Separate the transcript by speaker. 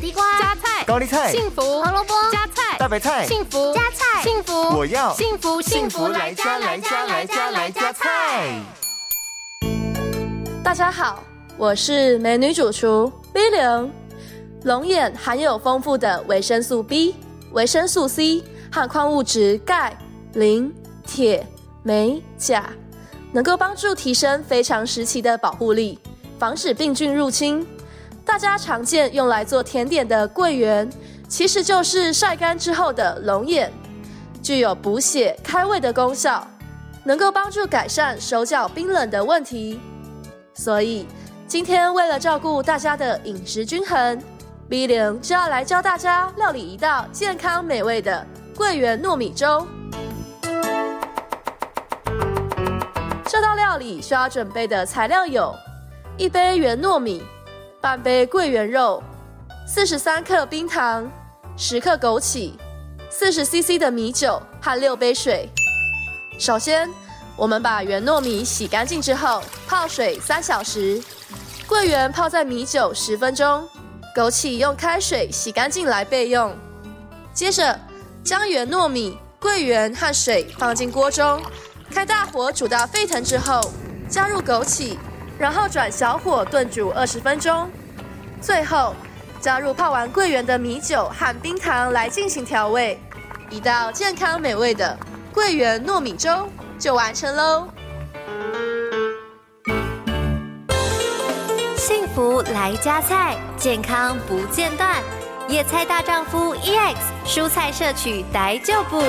Speaker 1: 地瓜、
Speaker 2: 加菜、
Speaker 3: 高丽菜、
Speaker 2: 幸福、
Speaker 1: 胡萝卜、
Speaker 2: 加菜、
Speaker 3: 大白菜、
Speaker 2: 幸福、
Speaker 1: 加菜、
Speaker 2: 幸福，
Speaker 3: 我要
Speaker 2: 幸福
Speaker 3: 幸福来加来加来加来加菜。
Speaker 4: 大家好，我是美女主厨 B 零。龙眼含有丰富的维生素 B、维生素 C 和矿物质钙、磷、铁、镁、钾，能够帮助提升非常时期的保护力，防止病菌入侵。大家常见用来做甜点的桂圆，其实就是晒干之后的龙眼，具有补血开胃的功效，能够帮助改善手脚冰冷的问题。所以今天为了照顾大家的饮食均衡，B 零就要来教大家料理一道健康美味的桂圆糯米粥。这道料理需要准备的材料有：一杯圆糯米。半杯桂圆肉，四十三克冰糖，十克枸杞，四十 CC 的米酒和六杯水。首先，我们把圆糯米洗干净之后泡水三小时，桂圆泡在米酒十分钟，枸杞用开水洗干净来备用。接着，将圆糯米、桂圆和水放进锅中，开大火煮到沸腾之后，加入枸杞。然后转小火炖煮二十分钟，最后加入泡完桂圆的米酒和冰糖来进行调味，一道健康美味的桂圆糯米粥就完成喽。
Speaker 1: 幸福来加菜，健康不间断。野菜大丈夫 EX，蔬菜摄取逮就补。